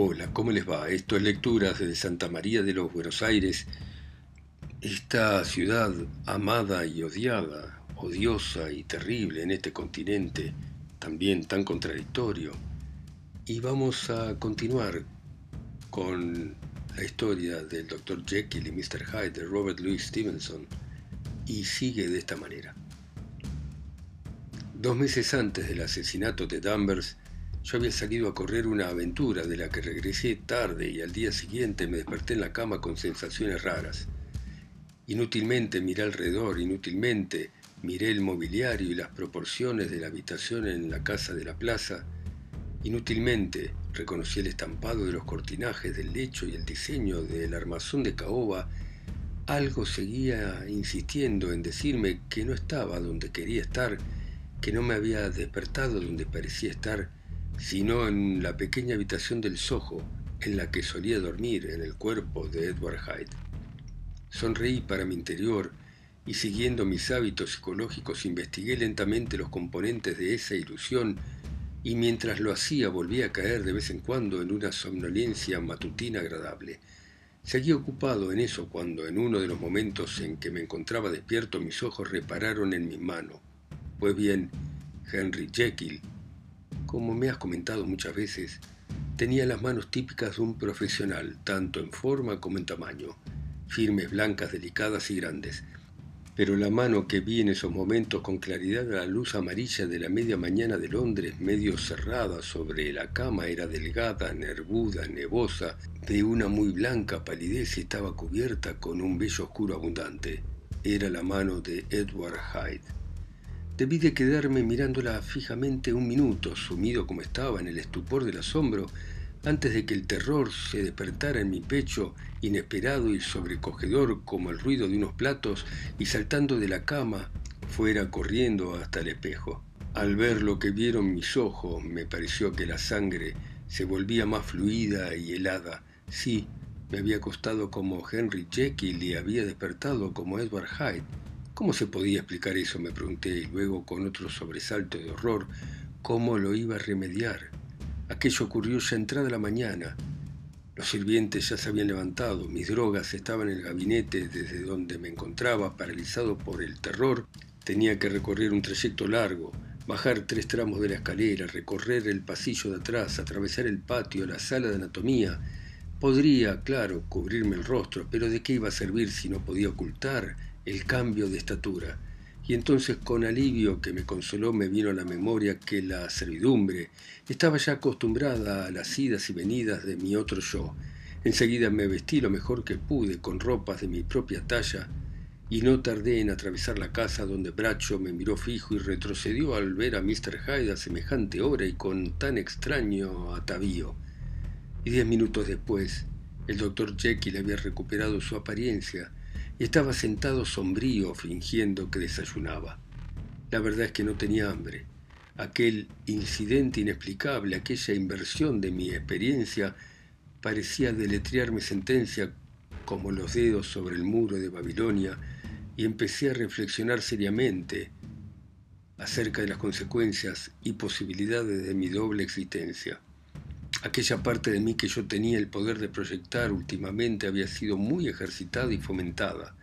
Hola, ¿cómo les va? Esto es Lecturas de Santa María de los Buenos Aires, esta ciudad amada y odiada, odiosa y terrible en este continente, también tan contradictorio. Y vamos a continuar con la historia del Dr. Jekyll y Mr. Hyde de Robert Louis Stevenson, y sigue de esta manera. Dos meses antes del asesinato de Danvers, yo había salido a correr una aventura de la que regresé tarde y al día siguiente me desperté en la cama con sensaciones raras. Inútilmente miré alrededor, inútilmente miré el mobiliario y las proporciones de la habitación en la casa de la plaza. Inútilmente reconocí el estampado de los cortinajes del lecho y el diseño del armazón de caoba. Algo seguía insistiendo en decirme que no estaba donde quería estar, que no me había despertado donde parecía estar, sino en la pequeña habitación del Soho en la que solía dormir en el cuerpo de Edward Hyde. Sonreí para mi interior y siguiendo mis hábitos psicológicos investigué lentamente los componentes de esa ilusión y mientras lo hacía volví a caer de vez en cuando en una somnolencia matutina agradable. Seguí ocupado en eso cuando en uno de los momentos en que me encontraba despierto mis ojos repararon en mi mano. Pues bien, Henry Jekyll como me has comentado muchas veces, tenía las manos típicas de un profesional, tanto en forma como en tamaño, firmes, blancas, delicadas y grandes. Pero la mano que vi en esos momentos con claridad a la luz amarilla de la media mañana de Londres, medio cerrada sobre la cama, era delgada, nervuda, nevosa, de una muy blanca palidez y estaba cubierta con un vello oscuro abundante. Era la mano de Edward Hyde. Debí de quedarme mirándola fijamente un minuto, sumido como estaba en el estupor del asombro, antes de que el terror se despertara en mi pecho, inesperado y sobrecogedor como el ruido de unos platos, y saltando de la cama, fuera corriendo hasta el espejo. Al ver lo que vieron mis ojos, me pareció que la sangre se volvía más fluida y helada. Sí, me había acostado como Henry Jekyll y había despertado como Edward Hyde. ¿Cómo se podía explicar eso? me pregunté, y luego con otro sobresalto de horror, ¿cómo lo iba a remediar? Aquello ocurrió ya entrada la mañana. Los sirvientes ya se habían levantado, mis drogas estaban en el gabinete desde donde me encontraba, paralizado por el terror. Tenía que recorrer un trayecto largo, bajar tres tramos de la escalera, recorrer el pasillo de atrás, atravesar el patio, la sala de anatomía. Podría, claro, cubrirme el rostro, pero ¿de qué iba a servir si no podía ocultar el cambio de estatura, y entonces con alivio que me consoló me vino a la memoria que la servidumbre estaba ya acostumbrada a las idas y venidas de mi otro yo. Enseguida me vestí lo mejor que pude con ropas de mi propia talla y no tardé en atravesar la casa donde Bracho me miró fijo y retrocedió al ver a Mr. Hyde a semejante hora y con tan extraño atavío. Y diez minutos después, el doctor Jekyll había recuperado su apariencia estaba sentado sombrío fingiendo que desayunaba. La verdad es que no tenía hambre. Aquel incidente inexplicable, aquella inversión de mi experiencia, parecía deletrearme sentencia como los dedos sobre el muro de Babilonia y empecé a reflexionar seriamente acerca de las consecuencias y posibilidades de mi doble existencia. Aquella parte de mí que yo tenía el poder de proyectar últimamente había sido muy ejercitada y fomentada.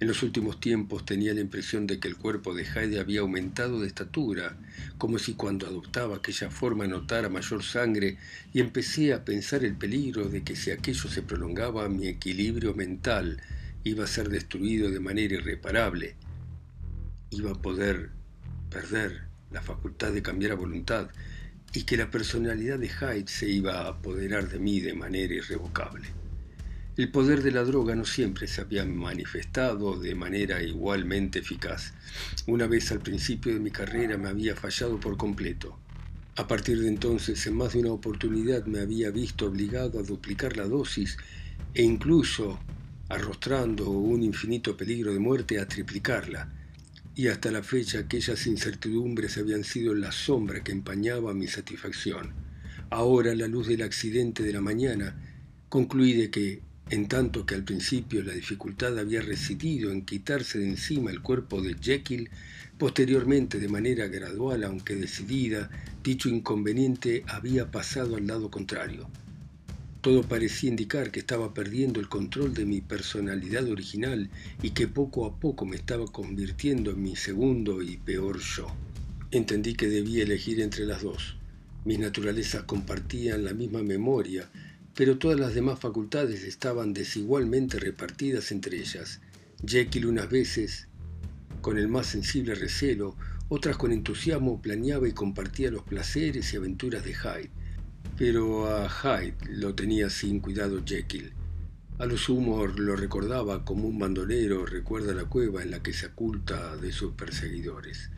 En los últimos tiempos tenía la impresión de que el cuerpo de Heide había aumentado de estatura, como si cuando adoptaba aquella forma notara mayor sangre, y empecé a pensar el peligro de que si aquello se prolongaba mi equilibrio mental iba a ser destruido de manera irreparable. Iba a poder perder la facultad de cambiar a voluntad, y que la personalidad de Hyde se iba a apoderar de mí de manera irrevocable. El poder de la droga no siempre se había manifestado de manera igualmente eficaz. Una vez al principio de mi carrera me había fallado por completo. A partir de entonces, en más de una oportunidad me había visto obligado a duplicar la dosis e incluso, arrostrando un infinito peligro de muerte, a triplicarla y hasta la fecha aquellas incertidumbres habían sido la sombra que empañaba mi satisfacción. Ahora, la luz del accidente de la mañana, concluí de que, en tanto que al principio la dificultad había residido en quitarse de encima el cuerpo de Jekyll, posteriormente, de manera gradual aunque decidida, dicho inconveniente había pasado al lado contrario. Todo parecía indicar que estaba perdiendo el control de mi personalidad original y que poco a poco me estaba convirtiendo en mi segundo y peor yo. Entendí que debía elegir entre las dos. Mis naturalezas compartían la misma memoria, pero todas las demás facultades estaban desigualmente repartidas entre ellas. Jekyll unas veces, con el más sensible recelo, otras con entusiasmo planeaba y compartía los placeres y aventuras de Hyde pero a Hyde lo tenía sin cuidado Jekyll. A lo sumo lo recordaba como un bandolero recuerda la cueva en la que se oculta de sus perseguidores.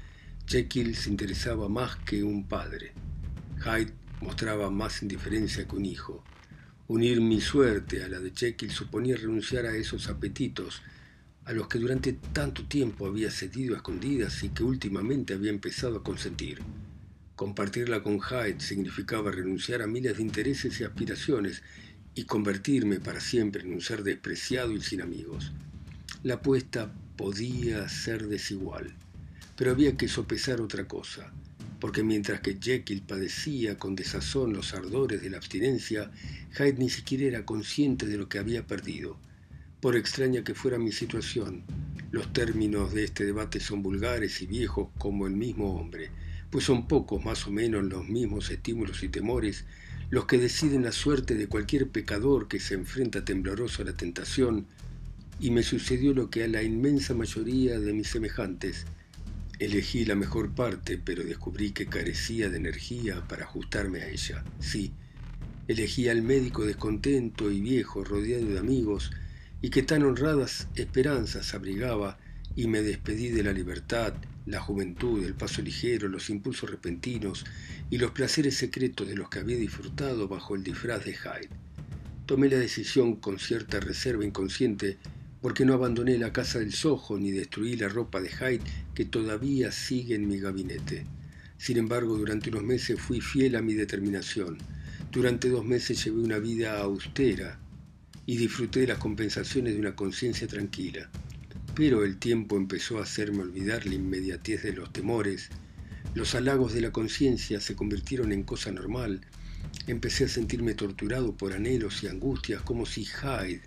Jekyll se interesaba más que un padre. Hyde mostraba más indiferencia que un hijo. Unir mi suerte a la de Jekyll suponía renunciar a esos apetitos a los que durante tanto tiempo había cedido a escondidas y que últimamente había empezado a consentir. Compartirla con Hyde significaba renunciar a miles de intereses y aspiraciones y convertirme para siempre en un ser despreciado y sin amigos. La apuesta podía ser desigual, pero había que sopesar otra cosa, porque mientras que Jekyll padecía con desazón los ardores de la abstinencia, Hyde ni siquiera era consciente de lo que había perdido. Por extraña que fuera mi situación, los términos de este debate son vulgares y viejos como el mismo hombre, pues son pocos más o menos los mismos estímulos y temores los que deciden la suerte de cualquier pecador que se enfrenta tembloroso a la tentación, y me sucedió lo que a la inmensa mayoría de mis semejantes. Elegí la mejor parte, pero descubrí que carecía de energía para ajustarme a ella. Sí, elegí al médico descontento y viejo, rodeado de amigos, y que tan honradas esperanzas abrigaba, y me despedí de la libertad, la juventud, el paso ligero, los impulsos repentinos y los placeres secretos de los que había disfrutado bajo el disfraz de Hyde. Tomé la decisión con cierta reserva inconsciente porque no abandoné la casa del Soho ni destruí la ropa de Hyde que todavía sigue en mi gabinete. Sin embargo, durante unos meses fui fiel a mi determinación. Durante dos meses llevé una vida austera y disfruté de las compensaciones de una conciencia tranquila. Pero el tiempo empezó a hacerme olvidar la inmediatez de los temores. Los halagos de la conciencia se convirtieron en cosa normal. Empecé a sentirme torturado por anhelos y angustias, como si Hyde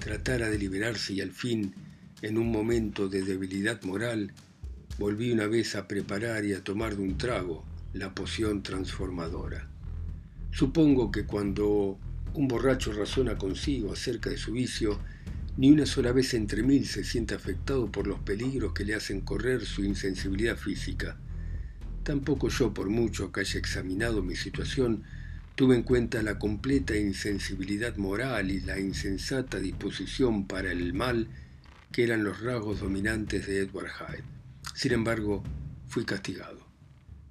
tratara de liberarse y al fin, en un momento de debilidad moral, volví una vez a preparar y a tomar de un trago la poción transformadora. Supongo que cuando un borracho razona consigo acerca de su vicio, ni una sola vez entre mil se siente afectado por los peligros que le hacen correr su insensibilidad física. Tampoco yo, por mucho que haya examinado mi situación, tuve en cuenta la completa insensibilidad moral y la insensata disposición para el mal que eran los rasgos dominantes de Edward Hyde. Sin embargo, fui castigado.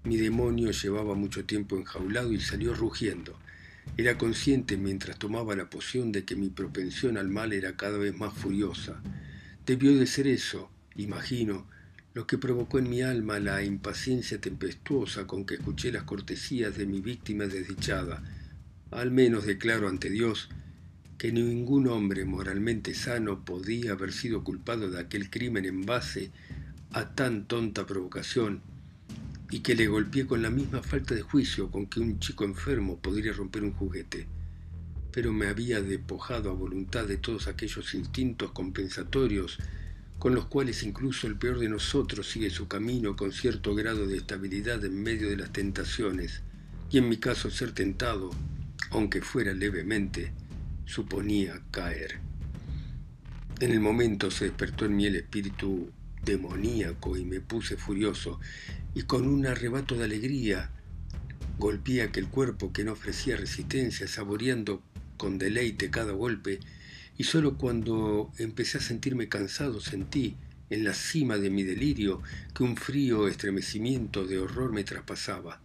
Mi demonio llevaba mucho tiempo enjaulado y salió rugiendo. Era consciente mientras tomaba la poción de que mi propensión al mal era cada vez más furiosa. Debió de ser eso, imagino, lo que provocó en mi alma la impaciencia tempestuosa con que escuché las cortesías de mi víctima desdichada. Al menos declaro ante Dios que ningún hombre moralmente sano podía haber sido culpado de aquel crimen en base a tan tonta provocación y que le golpeé con la misma falta de juicio con que un chico enfermo podría romper un juguete. Pero me había despojado a voluntad de todos aquellos instintos compensatorios con los cuales incluso el peor de nosotros sigue su camino con cierto grado de estabilidad en medio de las tentaciones, y en mi caso ser tentado, aunque fuera levemente, suponía caer. En el momento se despertó en mí el espíritu demoníaco y me puse furioso y con un arrebato de alegría golpeé aquel cuerpo que no ofrecía resistencia, saboreando con deleite cada golpe, y solo cuando empecé a sentirme cansado sentí, en la cima de mi delirio, que un frío estremecimiento de horror me traspasaba.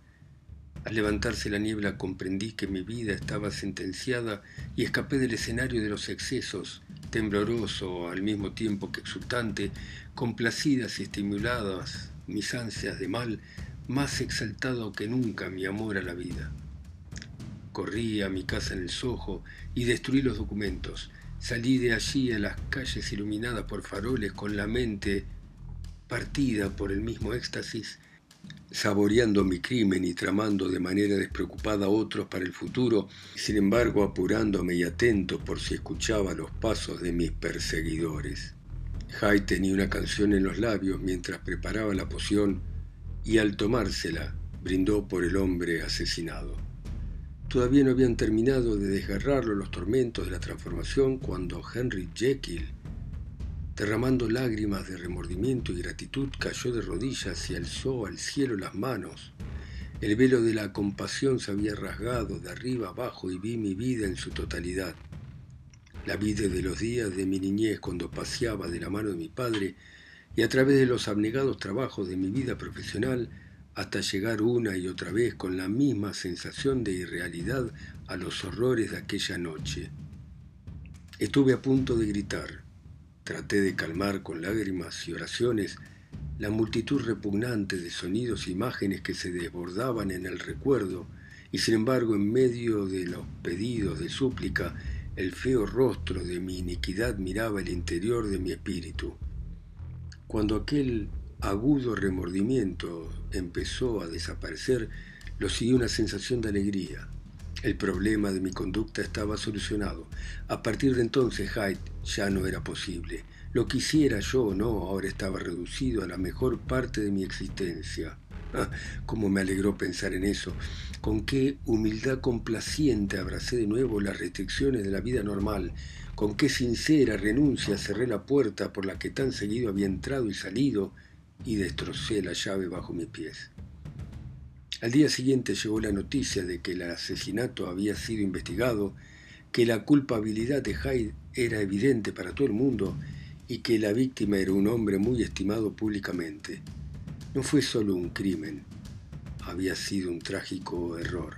Al levantarse la niebla comprendí que mi vida estaba sentenciada y escapé del escenario de los excesos, tembloroso al mismo tiempo que exultante, complacidas y estimuladas mis ansias de mal, más exaltado que nunca mi amor a la vida. Corrí a mi casa en el Soho y destruí los documentos. Salí de allí a las calles iluminadas por faroles con la mente partida por el mismo éxtasis saboreando mi crimen y tramando de manera despreocupada otros para el futuro, sin embargo apurándome y atento por si escuchaba los pasos de mis perseguidores. Hyde tenía una canción en los labios mientras preparaba la poción y al tomársela brindó por el hombre asesinado. Todavía no habían terminado de desgarrarlo los tormentos de la transformación cuando Henry Jekyll, derramando lágrimas de remordimiento y gratitud, cayó de rodillas y alzó al cielo las manos. El velo de la compasión se había rasgado de arriba abajo y vi mi vida en su totalidad. La vida de los días de mi niñez cuando paseaba de la mano de mi padre y a través de los abnegados trabajos de mi vida profesional hasta llegar una y otra vez con la misma sensación de irrealidad a los horrores de aquella noche. Estuve a punto de gritar. Traté de calmar con lágrimas y oraciones la multitud repugnante de sonidos e imágenes que se desbordaban en el recuerdo, y sin embargo en medio de los pedidos de súplica, el feo rostro de mi iniquidad miraba el interior de mi espíritu. Cuando aquel agudo remordimiento empezó a desaparecer, lo siguió una sensación de alegría. El problema de mi conducta estaba solucionado. A partir de entonces Hyde ya no era posible. Lo quisiera yo o no, ahora estaba reducido a la mejor parte de mi existencia. Ah, cómo me alegró pensar en eso. Con qué humildad complaciente abracé de nuevo las restricciones de la vida normal. Con qué sincera renuncia cerré la puerta por la que tan seguido había entrado y salido y destrocé la llave bajo mis pies. Al día siguiente llegó la noticia de que el asesinato había sido investigado, que la culpabilidad de Hyde era evidente para todo el mundo y que la víctima era un hombre muy estimado públicamente. No fue solo un crimen, había sido un trágico error.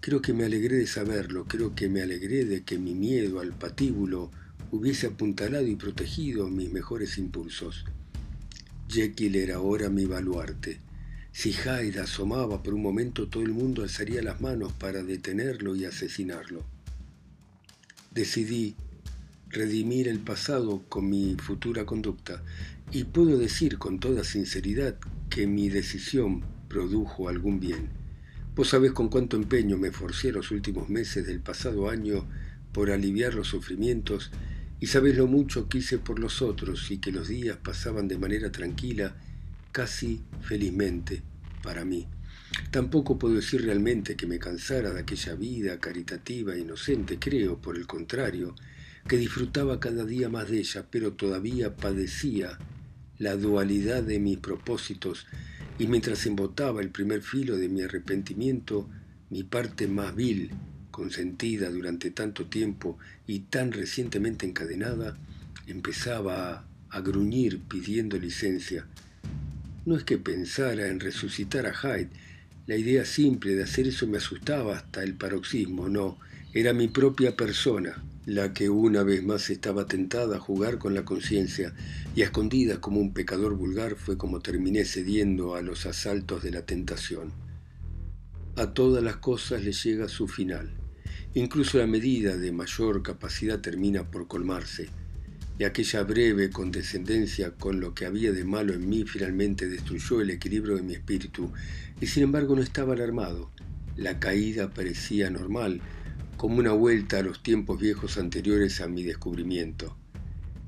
Creo que me alegré de saberlo, creo que me alegré de que mi miedo al patíbulo hubiese apuntalado y protegido mis mejores impulsos. Jekyll era ahora mi baluarte. Si Hyde asomaba por un momento, todo el mundo alzaría las manos para detenerlo y asesinarlo. Decidí redimir el pasado con mi futura conducta y puedo decir con toda sinceridad que mi decisión produjo algún bien. Vos sabés con cuánto empeño me esforcé los últimos meses del pasado año por aliviar los sufrimientos y sabes lo mucho que hice por los otros y que los días pasaban de manera tranquila, casi felizmente, para mí. Tampoco puedo decir realmente que me cansara de aquella vida caritativa e inocente, creo, por el contrario, que disfrutaba cada día más de ella, pero todavía padecía la dualidad de mis propósitos y mientras embotaba el primer filo de mi arrepentimiento, mi parte más vil consentida durante tanto tiempo y tan recientemente encadenada, empezaba a, gruñir pidiendo licencia. No es que pensara en resucitar a Hyde, la idea simple de hacer eso me asustaba hasta el paroxismo, no, era mi propia persona la que una vez más estaba tentada a jugar con la conciencia y a escondida como un pecador vulgar fue como terminé cediendo a los asaltos de la tentación. A todas las cosas le llega su final. Incluso la medida de mayor capacidad termina por colmarse, y aquella breve condescendencia con lo que había de malo en mí finalmente destruyó el equilibrio de mi espíritu, y sin embargo no estaba alarmado. La caída parecía normal, como una vuelta a los tiempos viejos anteriores a mi descubrimiento.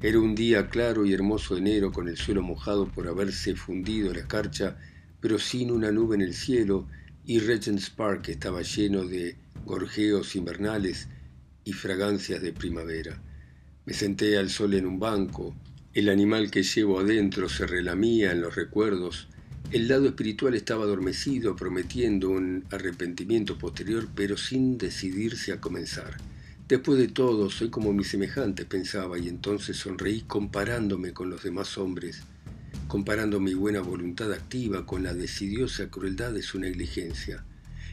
Era un día claro y hermoso de enero con el suelo mojado por haberse fundido la escarcha, pero sin una nube en el cielo, y Regent's Park estaba lleno de gorjeos invernales y fragancias de primavera. Me senté al sol en un banco, el animal que llevo adentro se relamía en los recuerdos, el lado espiritual estaba adormecido, prometiendo un arrepentimiento posterior, pero sin decidirse a comenzar. Después de todo, soy como mi semejante, pensaba, y entonces sonreí comparándome con los demás hombres, comparando mi buena voluntad activa con la decidiosa crueldad de su negligencia.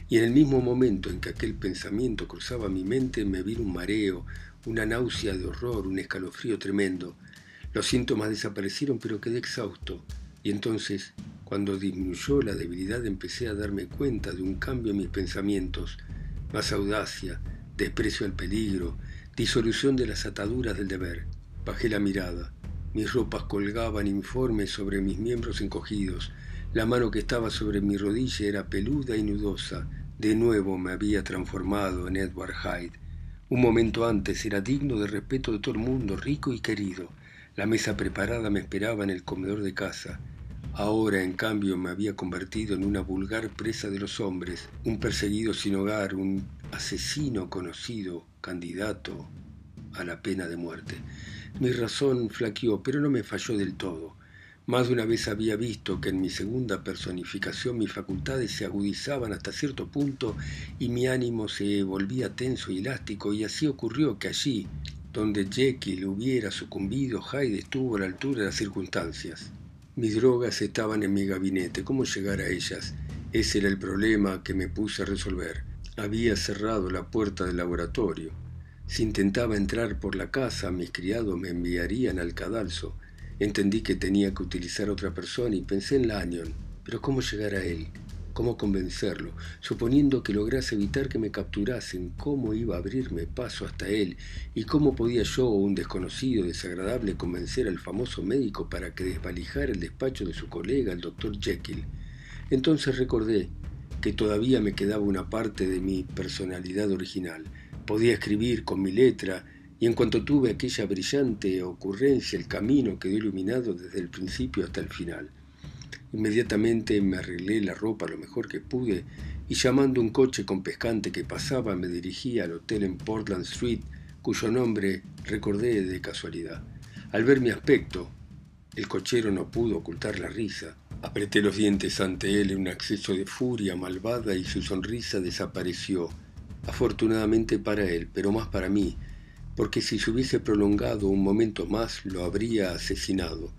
Y en el mismo momento en que aquel pensamiento cruzaba mi mente me vino un mareo, una náusea de horror, un escalofrío tremendo. Los síntomas desaparecieron pero quedé exhausto. Y entonces, cuando disminuyó la debilidad, empecé a darme cuenta de un cambio en mis pensamientos, más audacia, desprecio al peligro, disolución de las ataduras del deber. Bajé la mirada. Mis ropas colgaban informes sobre mis miembros encogidos, La mano que estaba sobre mi rodilla era peluda y nudosa. De nuevo me había transformado en Edward Hyde. Un momento antes era digno de respeto de todo el mundo, rico y querido. La mesa preparada me esperaba en el comedor de casa. Ahora, en cambio, me había convertido en una vulgar presa de los hombres, un perseguido sin hogar, un asesino conocido, candidato a la pena de muerte. Mi razón flaqueó, pero no me falló del todo. Más de una vez había visto que en mi segunda personificación mis facultades se agudizaban hasta cierto punto y mi ánimo se volvía tenso y elástico, y así ocurrió que allí, donde Jekyll hubiera sucumbido, Hyde estuvo a la altura de las circunstancias. Mis drogas estaban en mi gabinete. ¿Cómo llegar a ellas? Ese era el problema que me puse a resolver. Había cerrado la puerta del laboratorio. Si intentaba entrar por la casa, mis criados me enviarían al cadalso. Entendí que tenía que utilizar otra persona y pensé en Lanyon. Pero ¿cómo llegar a él? cómo convencerlo, suponiendo que lograse evitar que me capturasen, cómo iba a abrirme paso hasta él y cómo podía yo, un desconocido desagradable, convencer al famoso médico para que desvalijara el despacho de su colega, el doctor Jekyll. Entonces recordé que todavía me quedaba una parte de mi personalidad original. Podía escribir con mi letra, y en cuanto tuve aquella brillante ocurrencia, el camino quedó iluminado desde el principio hasta el final. Inmediatamente me arreglé la ropa lo mejor que pude y llamando un coche con pescante que pasaba me dirigí al hotel en Portland Street, cuyo nombre recordé de casualidad. Al ver mi aspecto, el cochero no pudo ocultar la risa. Apreté los dientes ante él en un acceso de furia malvada y su sonrisa desapareció. Afortunadamente para él, pero más para mí, porque si se hubiese prolongado un momento más lo habría asesinado.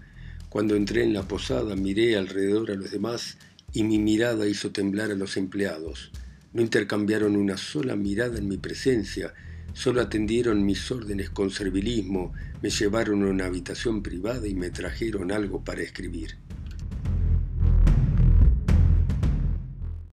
Cuando entré en la posada miré alrededor a los demás y mi mirada hizo temblar a los empleados. No intercambiaron una sola mirada en mi presencia, solo atendieron mis órdenes con servilismo, me llevaron a una habitación privada y me trajeron algo para escribir.